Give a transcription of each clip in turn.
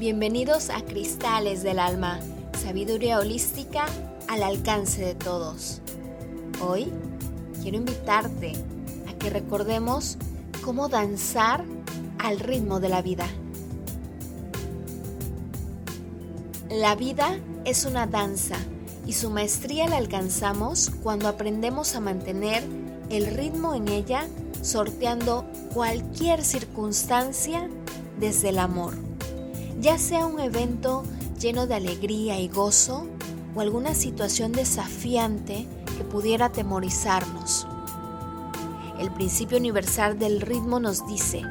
Bienvenidos a Cristales del Alma, sabiduría holística al alcance de todos. Hoy quiero invitarte a que recordemos cómo danzar al ritmo de la vida. La vida es una danza y su maestría la alcanzamos cuando aprendemos a mantener el ritmo en ella sorteando cualquier circunstancia desde el amor ya sea un evento lleno de alegría y gozo o alguna situación desafiante que pudiera atemorizarnos. El principio universal del ritmo nos dice,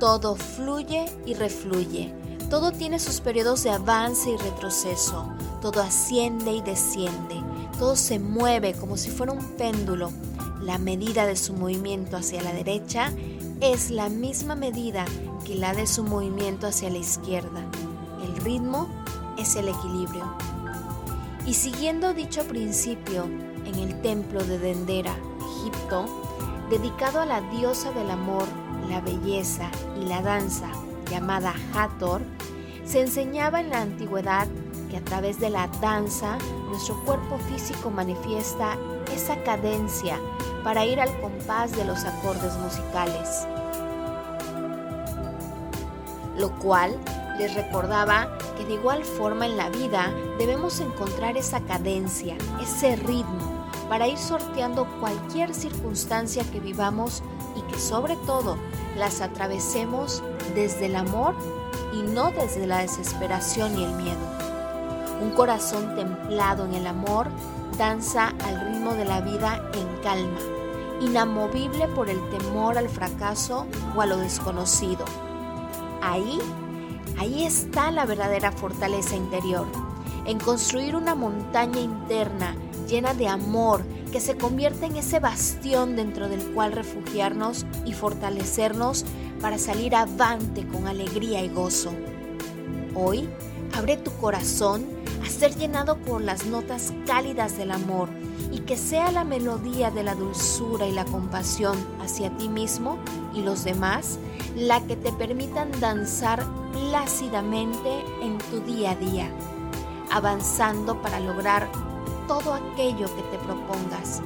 todo fluye y refluye, todo tiene sus periodos de avance y retroceso, todo asciende y desciende, todo se mueve como si fuera un péndulo. La medida de su movimiento hacia la derecha es la misma medida que la de su movimiento hacia la izquierda. El ritmo es el equilibrio. Y siguiendo dicho principio, en el templo de Dendera, Egipto, dedicado a la diosa del amor, la belleza y la danza, llamada Hathor, se enseñaba en la antigüedad que a través de la danza nuestro cuerpo físico manifiesta esa cadencia para ir al compás de los acordes musicales lo cual les recordaba que de igual forma en la vida debemos encontrar esa cadencia, ese ritmo, para ir sorteando cualquier circunstancia que vivamos y que sobre todo las atravesemos desde el amor y no desde la desesperación y el miedo. Un corazón templado en el amor danza al ritmo de la vida en calma, inamovible por el temor al fracaso o a lo desconocido Ahí, ahí está la verdadera fortaleza interior, en construir una montaña interna llena de amor que se convierte en ese bastión dentro del cual refugiarnos y fortalecernos para salir avante con alegría y gozo. Hoy, abre tu corazón a ser llenado con las notas cálidas del amor y que sea la melodía de la dulzura y la compasión hacia ti mismo y los demás la que te permitan danzar plácidamente en tu día a día, avanzando para lograr todo aquello que te propongas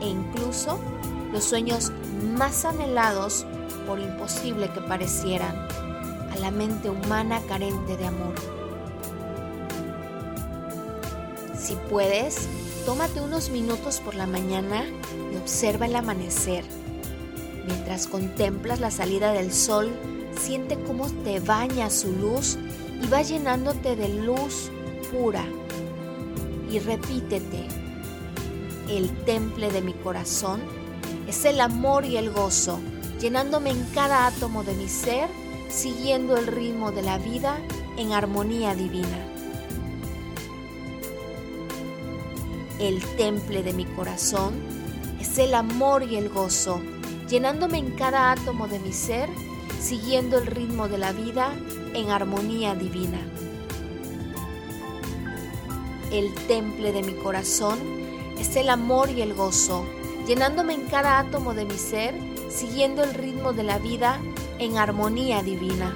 e incluso los sueños más anhelados por imposible que parecieran a la mente humana carente de amor. Si puedes, tómate unos minutos por la mañana y observa el amanecer Mientras contemplas la salida del sol, siente cómo te baña su luz y va llenándote de luz pura. Y repítete, el temple de mi corazón es el amor y el gozo, llenándome en cada átomo de mi ser, siguiendo el ritmo de la vida en armonía divina. El temple de mi corazón es el amor y el gozo, llenándome en cada átomo de mi ser, siguiendo el ritmo de la vida en armonía divina. El temple de mi corazón es el amor y el gozo, llenándome en cada átomo de mi ser, siguiendo el ritmo de la vida en armonía divina.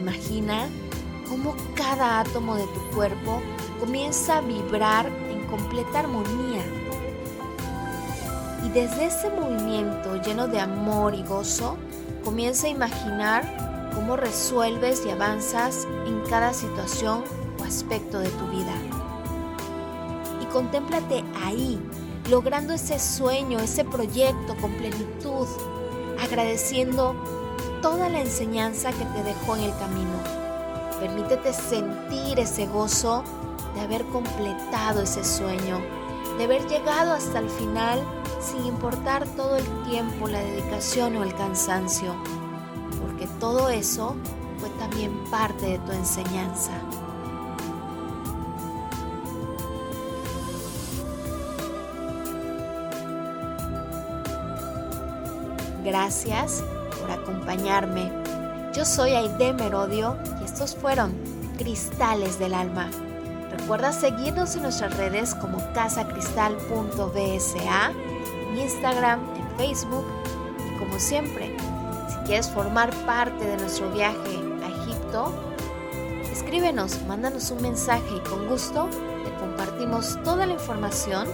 Imagina cómo cada átomo de tu cuerpo comienza a vibrar en completa armonía y desde ese movimiento lleno de amor y gozo, comienza a imaginar cómo resuelves y avanzas en cada situación o aspecto de tu vida. Y contémplate ahí, logrando ese sueño, ese proyecto con plenitud, agradeciendo toda la enseñanza que te dejó en el camino. Permítete sentir ese gozo de haber completado ese sueño de haber llegado hasta el final sin importar todo el tiempo, la dedicación o el cansancio, porque todo eso fue también parte de tu enseñanza. Gracias por acompañarme. Yo soy Aide Merodio fueron Cristales del Alma. Recuerda seguirnos en nuestras redes como casacristal.bsa, en Instagram, en Facebook y como siempre, si ¿Quieres formar parte de nuestro viaje a Egipto? Escríbenos, mándanos un mensaje y con gusto te compartimos toda la información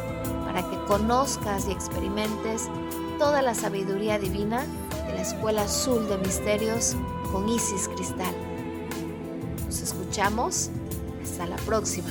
para que conozcas y experimentes toda la sabiduría divina de la Escuela Azul de Misterios con Isis Cristal. Hasta la próxima.